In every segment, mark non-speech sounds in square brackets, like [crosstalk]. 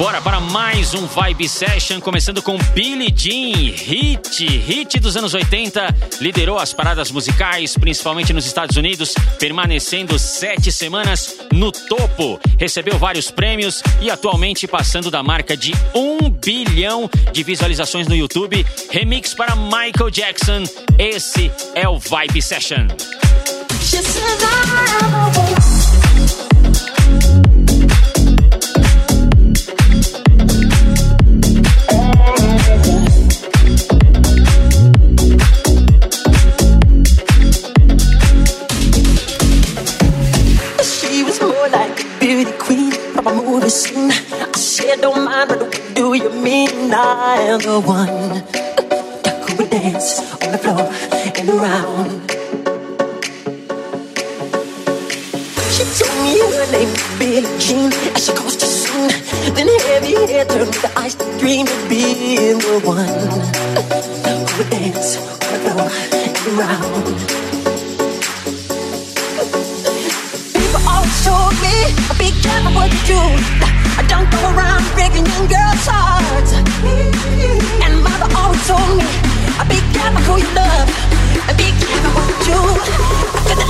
Bora para mais um Vibe Session, começando com Billie Jean, hit, hit dos anos 80, liderou as paradas musicais, principalmente nos Estados Unidos, permanecendo sete semanas no topo, recebeu vários prêmios e atualmente passando da marca de um bilhão de visualizações no YouTube. Remix para Michael Jackson, esse é o Vibe Session. Scene. I said, don't mind, but what do you mean? I am the one that could dance on the floor and around. She told me her name was Billie Jean, and she caused to sing. Then heavy hair turned to ice to dream of being the one who would dance on the floor and around. Told me, be careful what you do. I don't go around breaking young girls' hearts. And mother always told me, be careful who you love, and be careful what you do.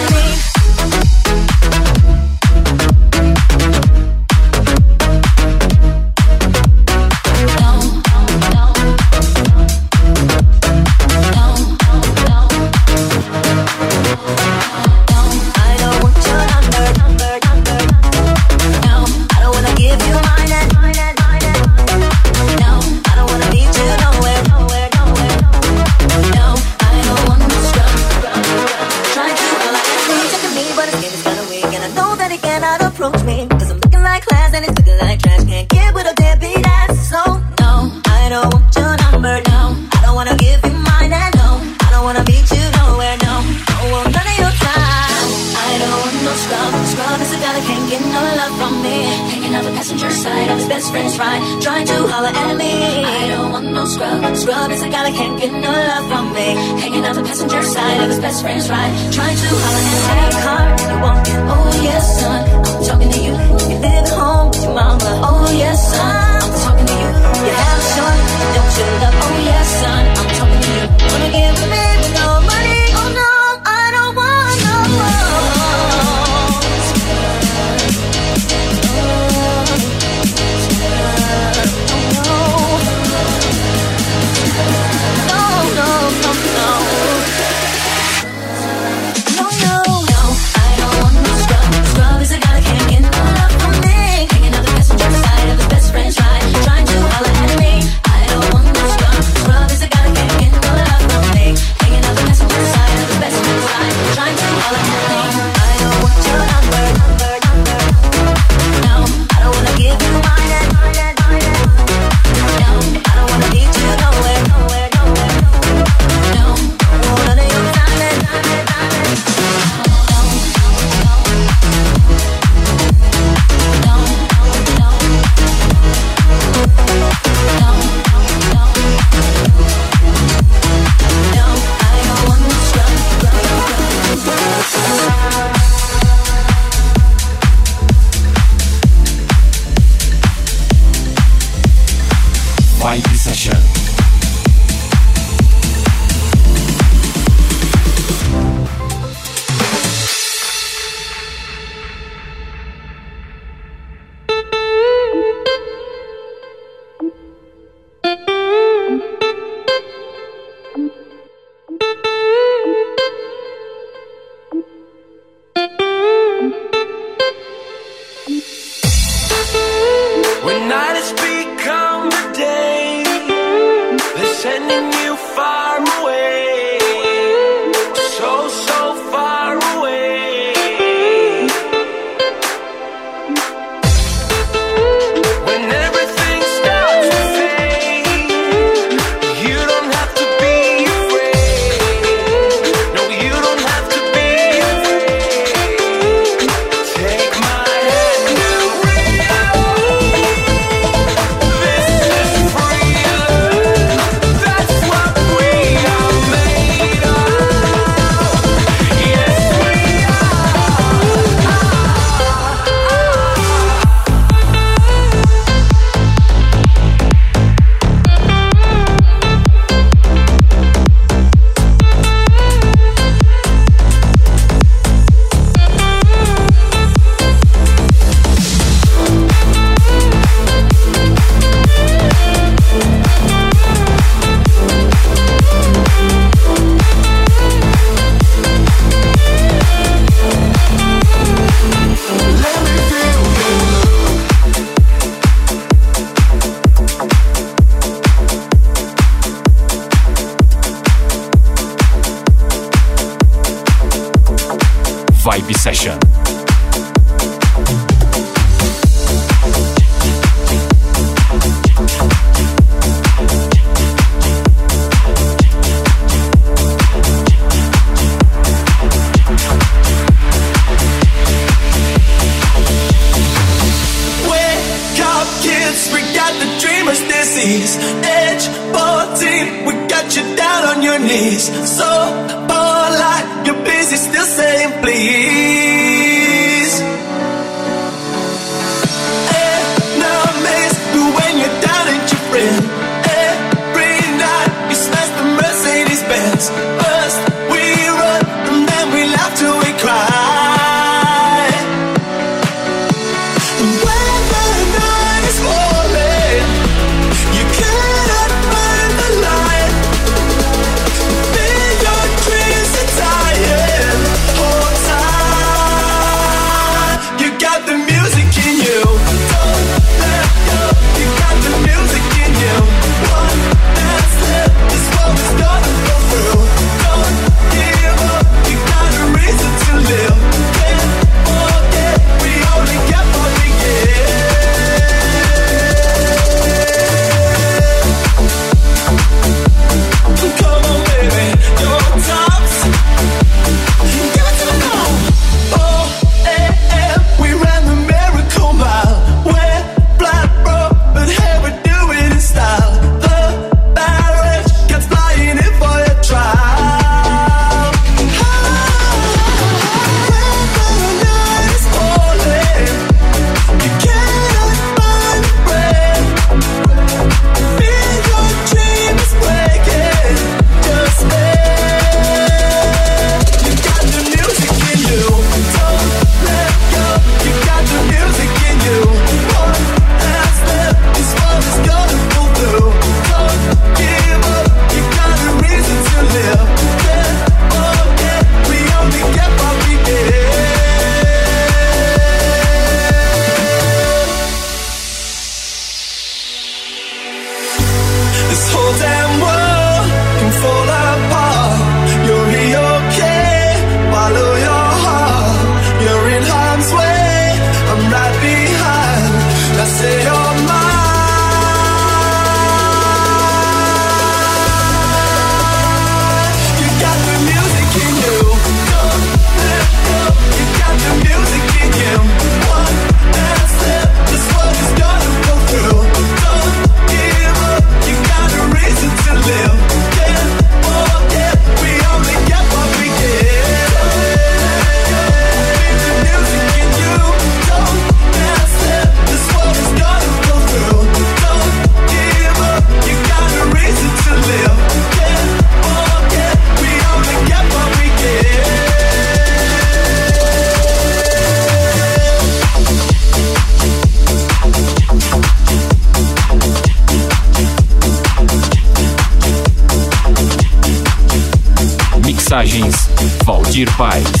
session. Dear fight.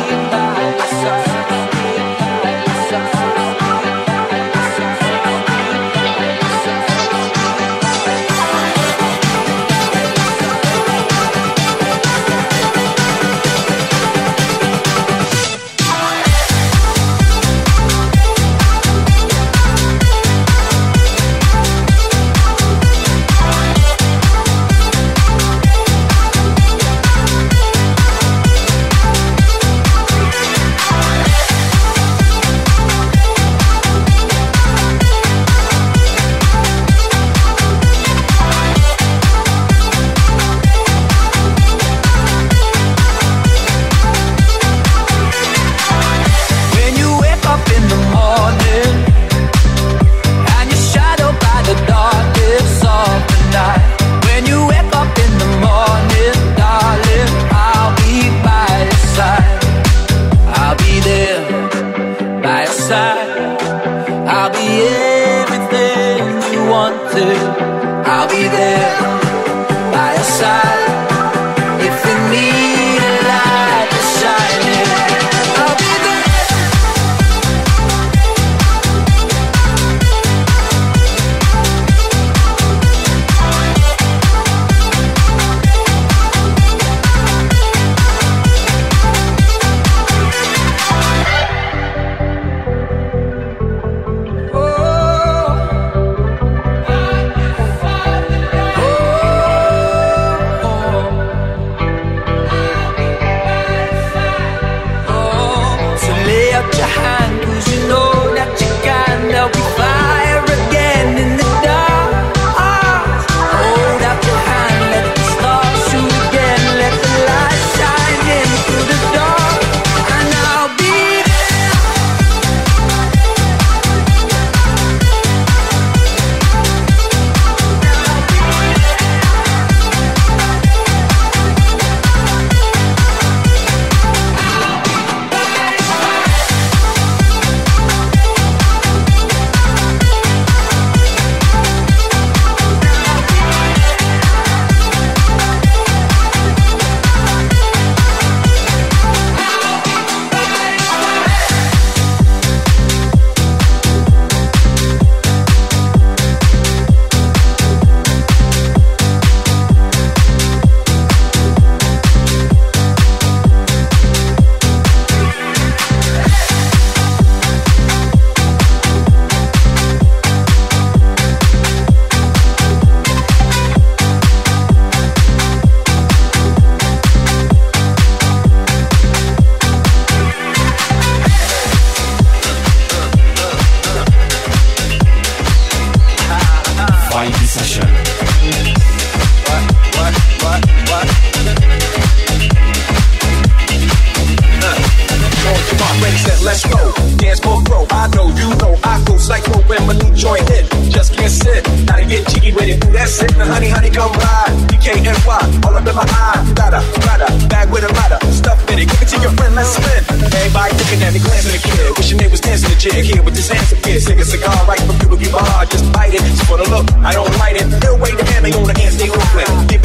let's go. Dance for bro, I know you know. I go psycho when my new joint hit. Just can't sit, gotta get jiggy with it. That's it, now honey, honey, come ride. DKNY, all up in my eye. Rada, rada, bag with a lot stuff in it. Give it to your friend, let's spin. Everybody looking at me, glancing at the kid. Wishing they was dancing the jig here with this answer kid. Take a cigar right from Cuba hard, just bite it. Just for the look, I don't light it. They'll wait to hand me on the hands, they look like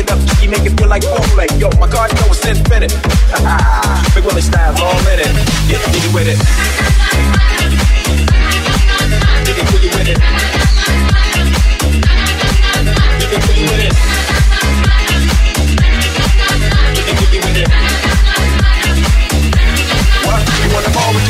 like. Yo, my card, you know it's infinite. [laughs] Big Willie style, all in it. Get with it. With it. You ball with?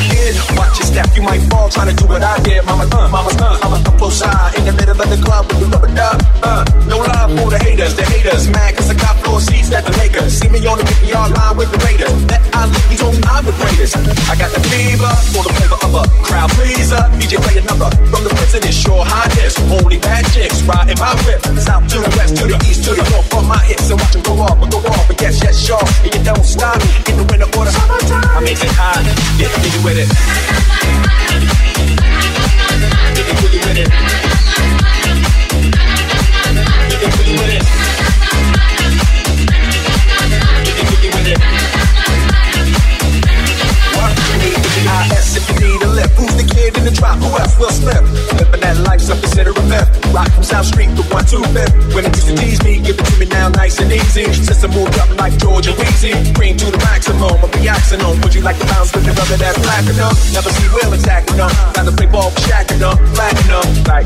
Watch your step, you might fall trying to do what I did. Mama, uh, mama, uh, I'm a couple side in the middle of the club with the rubber duck. Uh, no love for the haters, the haters mad cause I got floor seats at the Lakers. See me on the 50 yard line with the Raiders. That I look, he told I'm the greatest. I got the fever for the flavor of a crowd pleaser. DJ play a number from the this shore highness. Only bad chicks riding my whip. South to the west, to the east, to the north from my hips. And watch them go off, but go off. But yes, yes, sure. And you don't stop in the winter order. I make it hot. Get jiggy with it. Get with it. With it. You need to be IS if you need a lift. Who's the kid in the drop? Who else will slip? Living that life, some consider a myth. Rock from South Street to 125th. Women used to tease me, give it to me now nice and easy. Since I moved up like Georgia Weezy, cream to the maximum, a reaction on. Would you like to bounce with the rubber that's platinum? Never see Will attacking them. Time to play ball with Shaq and them, platinum. Like,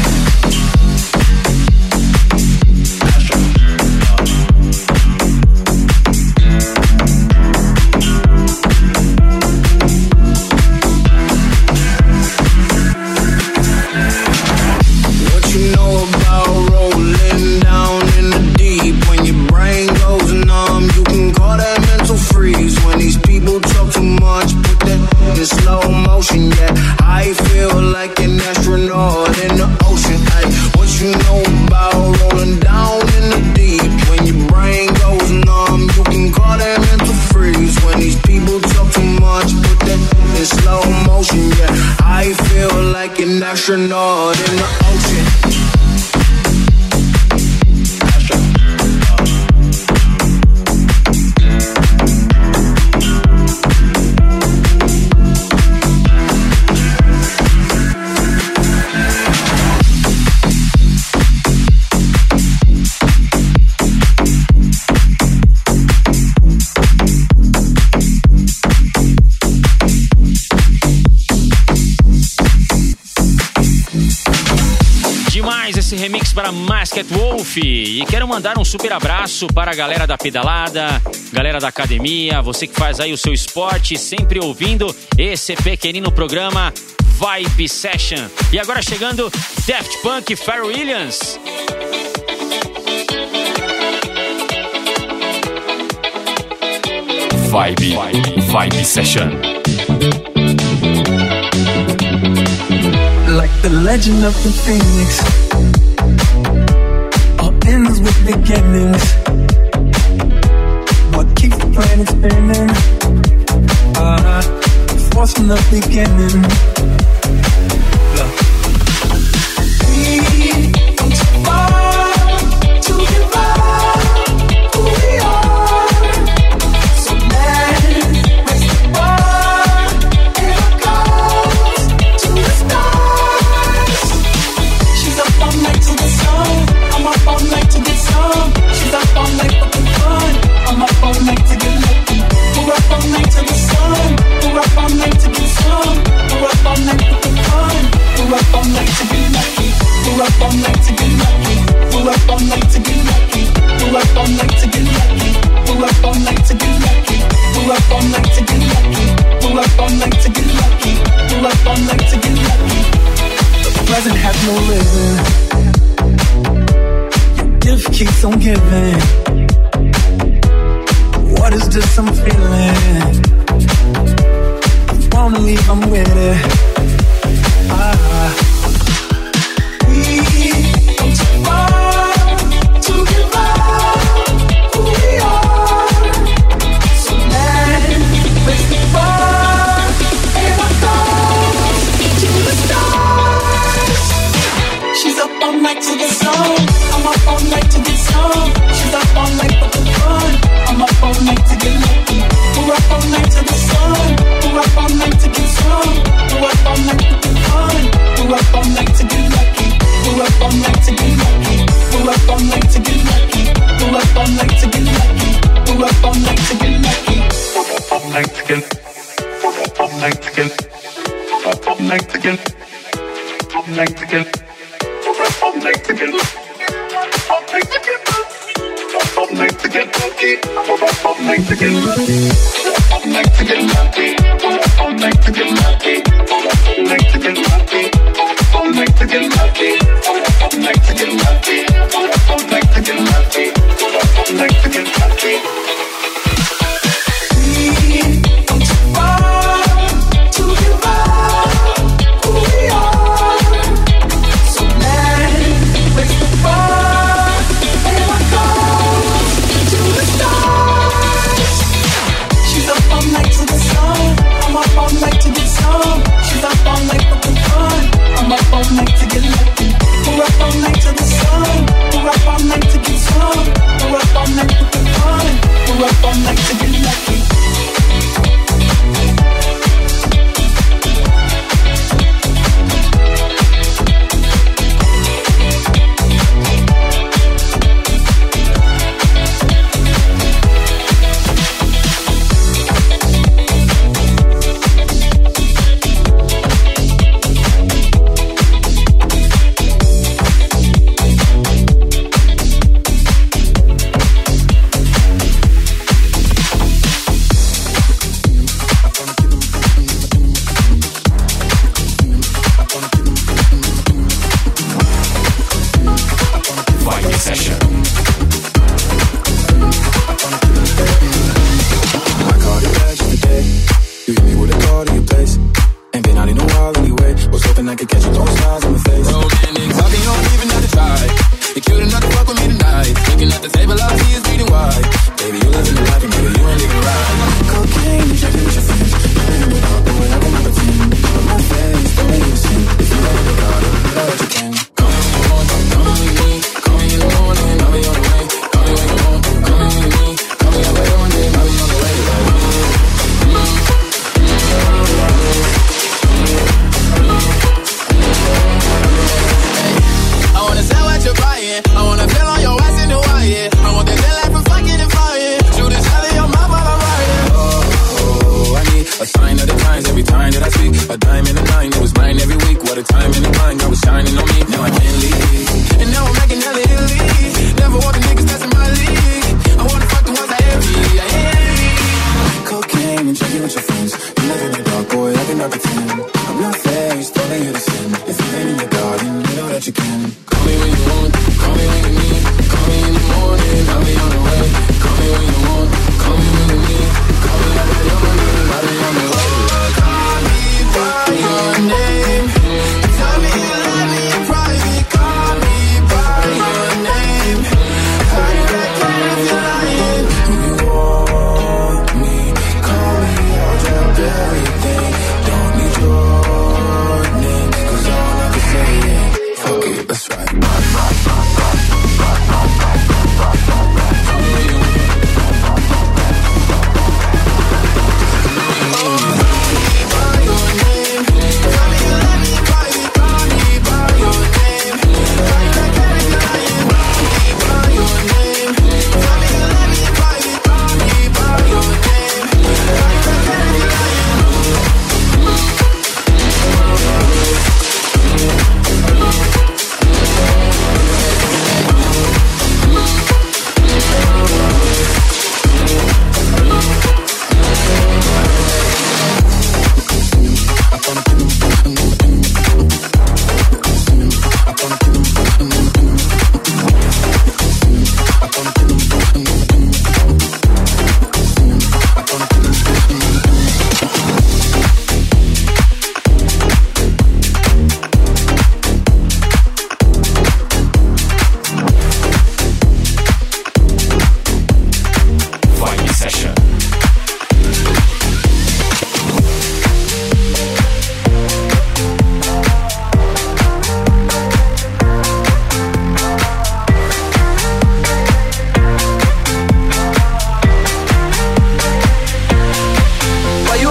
E quero mandar um super abraço para a galera da pedalada, galera da academia, você que faz aí o seu esporte, sempre ouvindo esse pequenino programa Vibe Session. E agora chegando Daft Punk Pharrell Williams. Vibe, Vibe Session. Like the legend of the phoenix. All ends with beginnings. What keeps the planet spinning? Uh, force from the beginning. We're up all night to get lucky. We're up all night to get lucky. We're up all night to get lucky. We're up all night to get lucky. We're up all night to get lucky. We're up all night to get lucky. We're up all night to get lucky. The present has no living. Your gift keeps on giving. What is this I'm feeling? I'm with it. I Up all night to get lucky. Up all night to get lucky. Like Mexican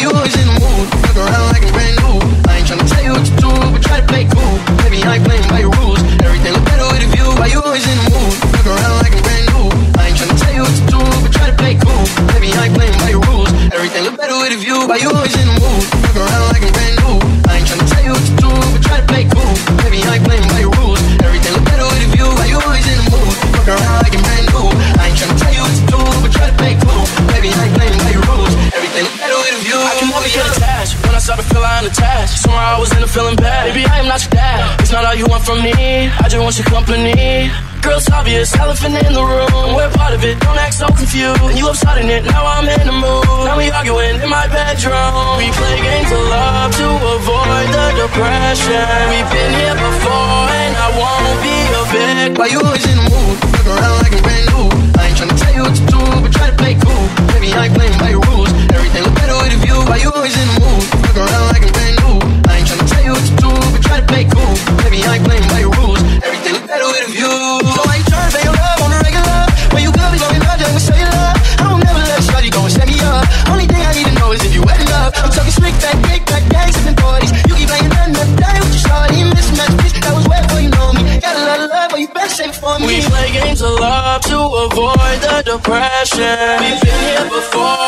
You try to play cool. Why you always in the mood? Around like brand new. I ain't tryna tell you what to do, but try to play cool. Baby, I ain't playing by your rules. Everything look better with a view. Why you always in the mood? Around like brand new. I ain't tryna tell you what to do, but try to play cool. Baby, I ain't playing by your rules. Everything look better with a view. Why you always in the mood? Around like brand new. I ain't tryna tell you what to do, but try to play cool. Baby, I ain't playing by your rules. Everything look better can never get attached. When I start to feel I'm attached, somewhere I was in a feeling bad. Baby, I am not your dad. It's not all you want from me. I just want your company. Girl, it's obvious, elephant in the room. We're part of it, don't act so confused. And you upsetting it, now I'm in the mood. Now we arguing in my bedroom. We play games of love to avoid the depression. We've been here before, and I won't be a victim. Why you always in the mood? Fuck around like I'm brand new. I ain't tryna tell you what to do, but try to play cool. Baby, I ain't playing by your rules. Why you always in the mood? Around like I'm brand new. I ain't tryna tell you what to do, but try to play cool. I ain't playing by your rules. Everything better with a view. Pay your love on the regular. You. I don't never let go and set me up. Only thing I need to know is if you. I'm talking slick big. You keep playing with your that was before you know me. Got a lot of love, but you better save it for me. We play games of love to avoid the depression. We've been here before,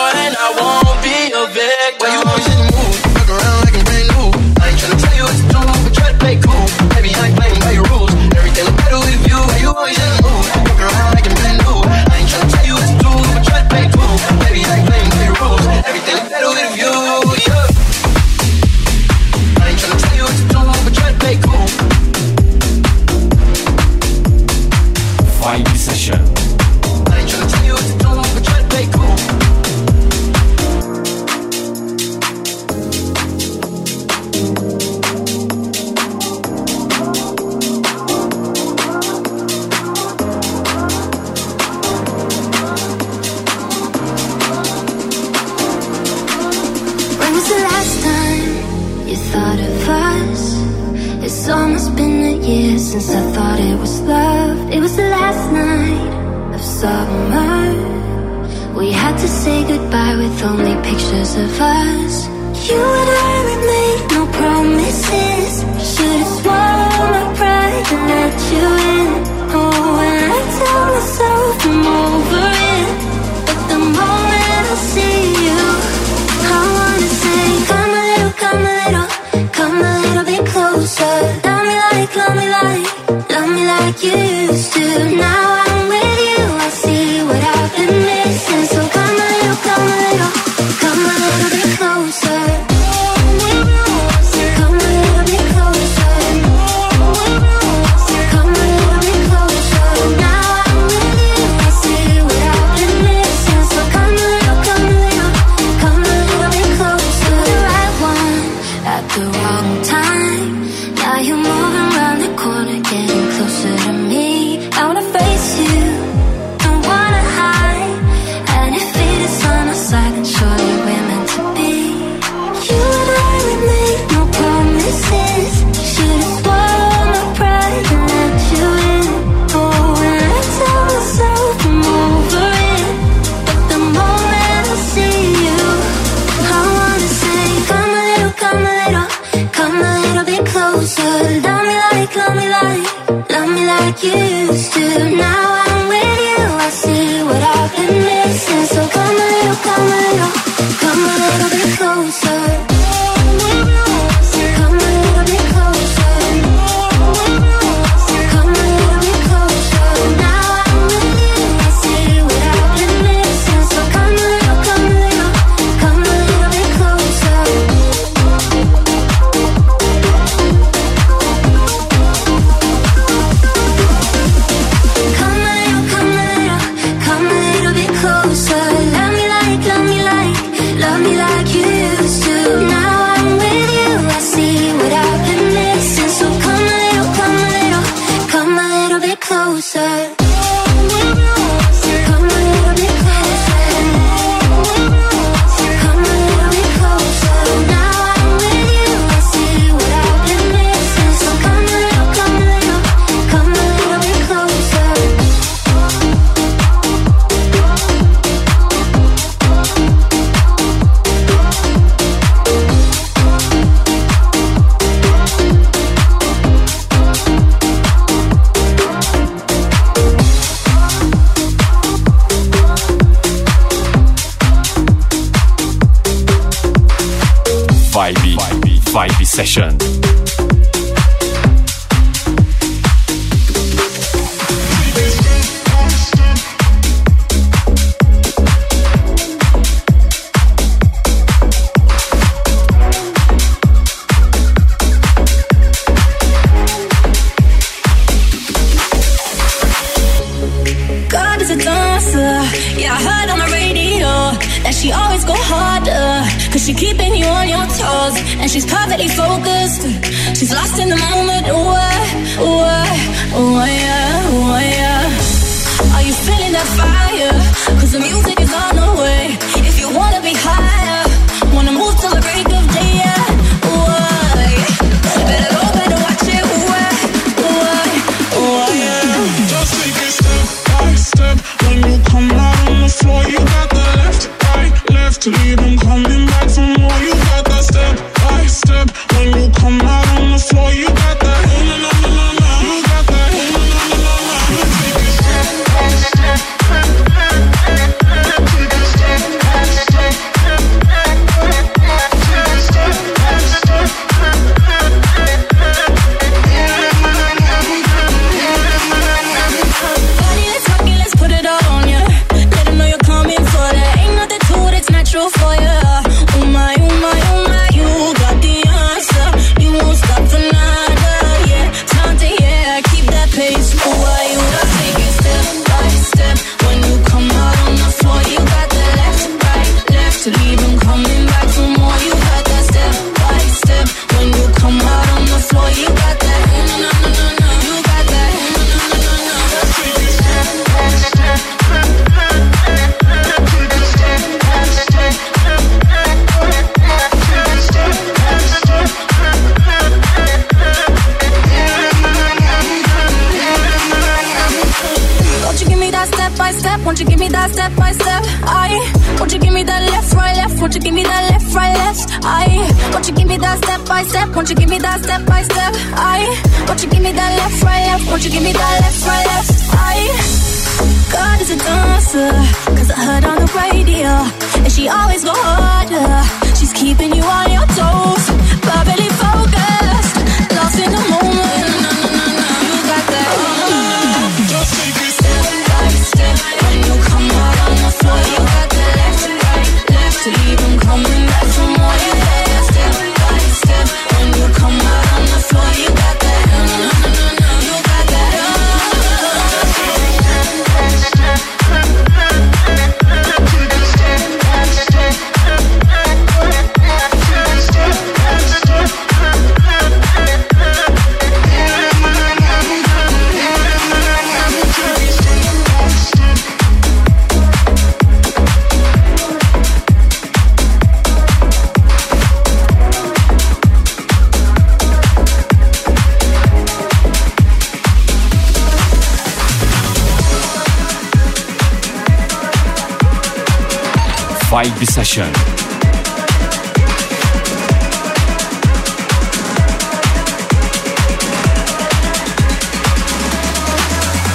Vibe Session.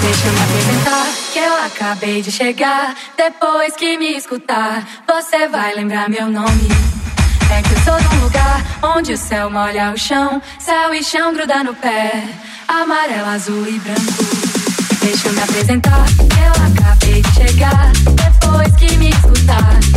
Deixa eu me apresentar, que eu acabei de chegar. Depois que me escutar, você vai lembrar meu nome. É que eu sou de um lugar onde o céu molha o chão, céu e chão gruda no pé, amarelo, azul e branco. Deixa eu me apresentar, que eu acabei de chegar. Depois que me escutar.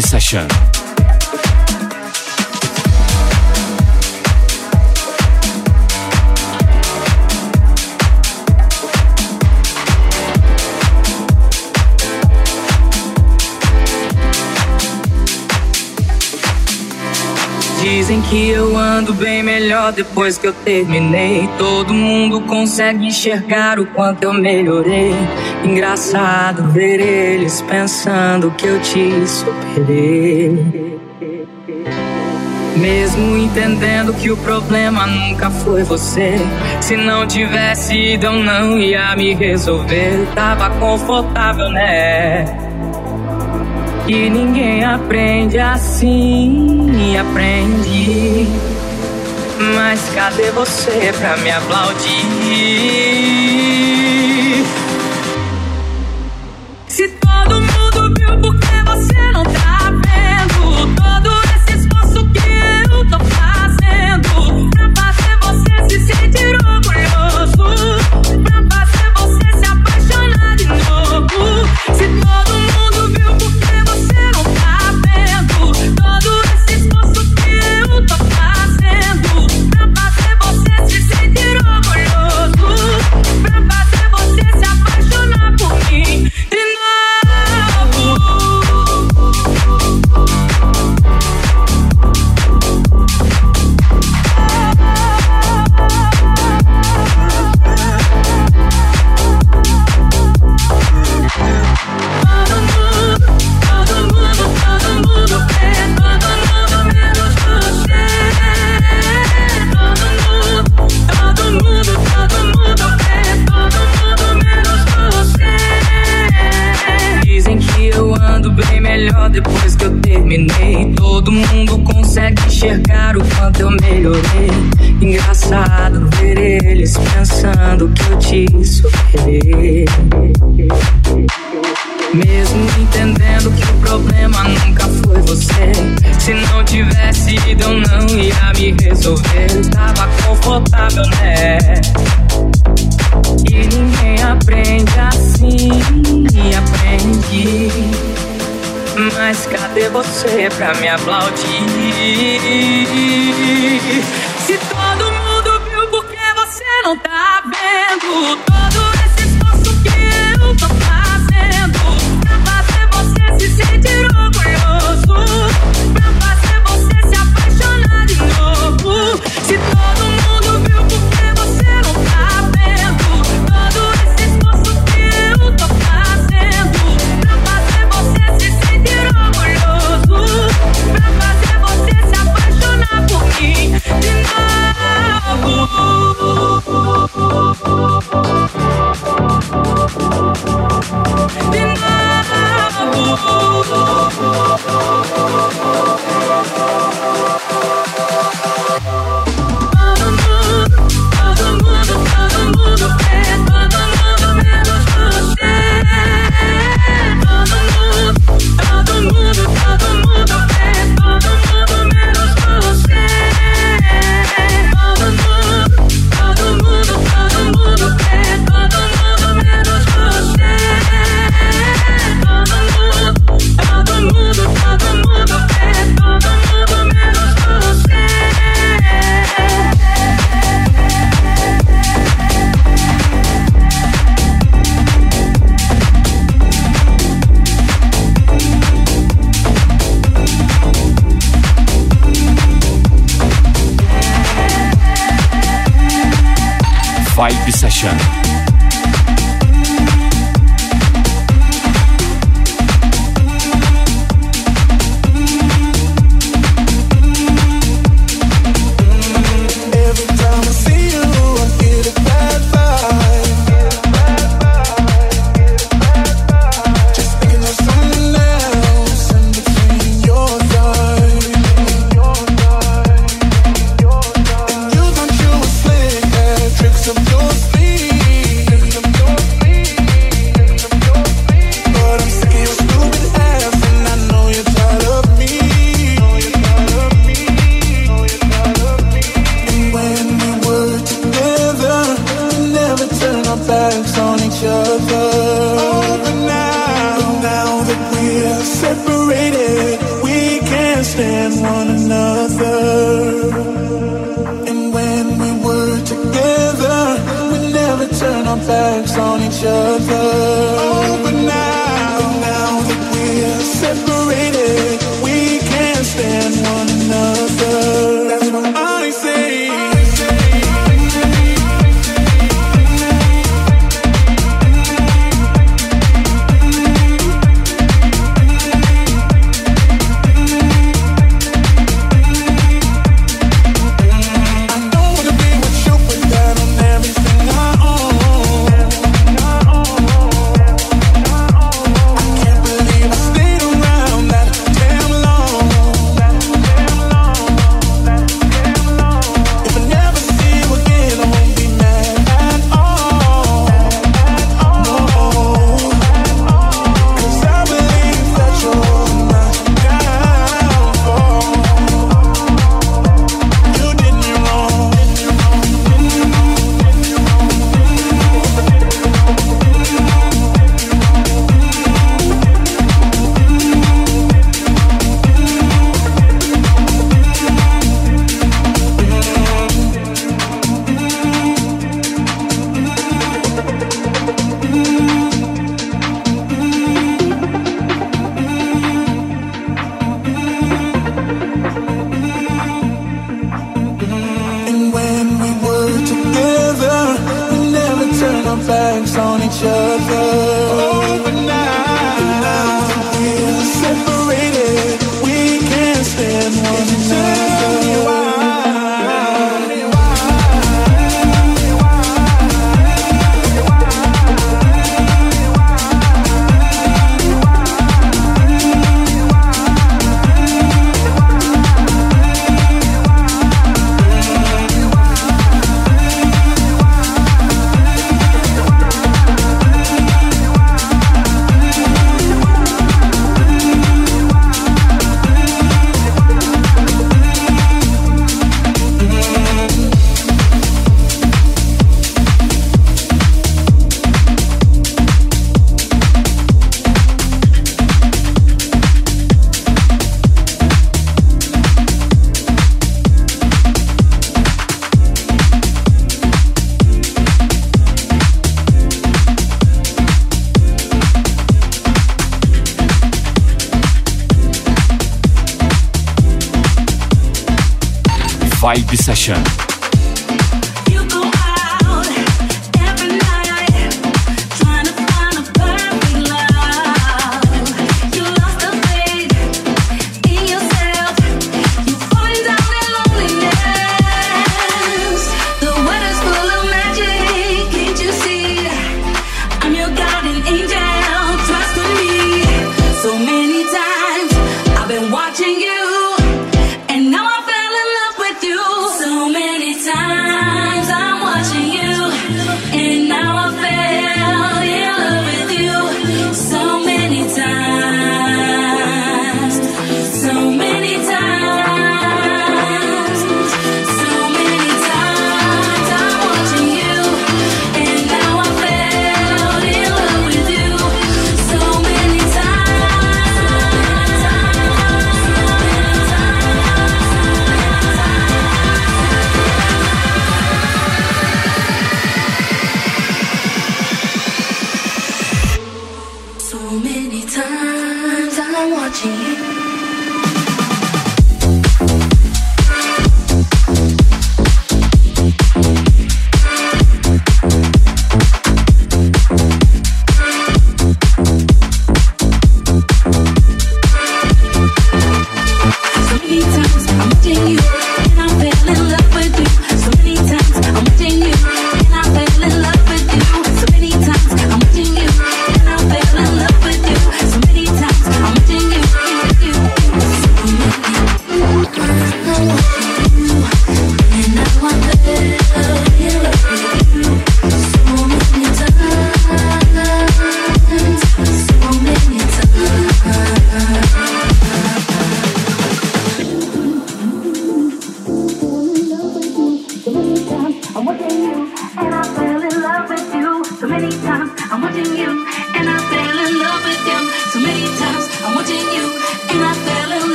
Session. Que eu ando bem melhor depois que eu terminei. Todo mundo consegue enxergar o quanto eu melhorei. Engraçado ver eles pensando que eu te superei. Mesmo entendendo que o problema nunca foi você. Se não tivesse ido, eu não ia me resolver. Tava confortável, né? E ninguém aprende assim, aprende. Mas cadê você pra me aplaudir? Se todo mundo enxergar o quanto eu melhorei. Engraçado ver eles pensando que eu te superei. Mesmo entendendo que o problema nunca foi você. Se não tivesse ido, eu não ia me resolver. Tava confortável, né? E ninguém aprende assim, aprende. Mas cadê você pra me aplaudir? Se todo mundo viu, por que você não tá vendo? Oh. Nation. Vibe Session.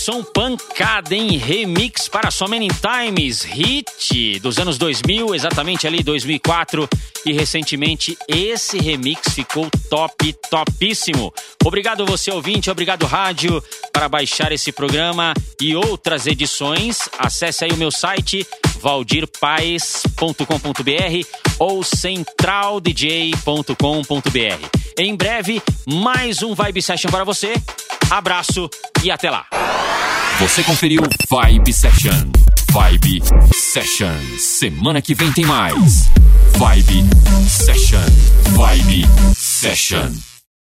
Som pancada em remix para So Many Times, hit dos anos 2000, exatamente ali 2004. E recentemente esse remix ficou top, topíssimo. Obrigado você ouvinte, obrigado rádio para baixar esse programa e outras edições. Acesse aí o meu site valdirpaes.com.br ou centraldj.com.br. Em breve, mais um Vibe Session para você. Abraço e até lá. Você conferiu Vibe Session. Vibe Session. Semana que vem tem mais. Vibe Session. Vibe Session.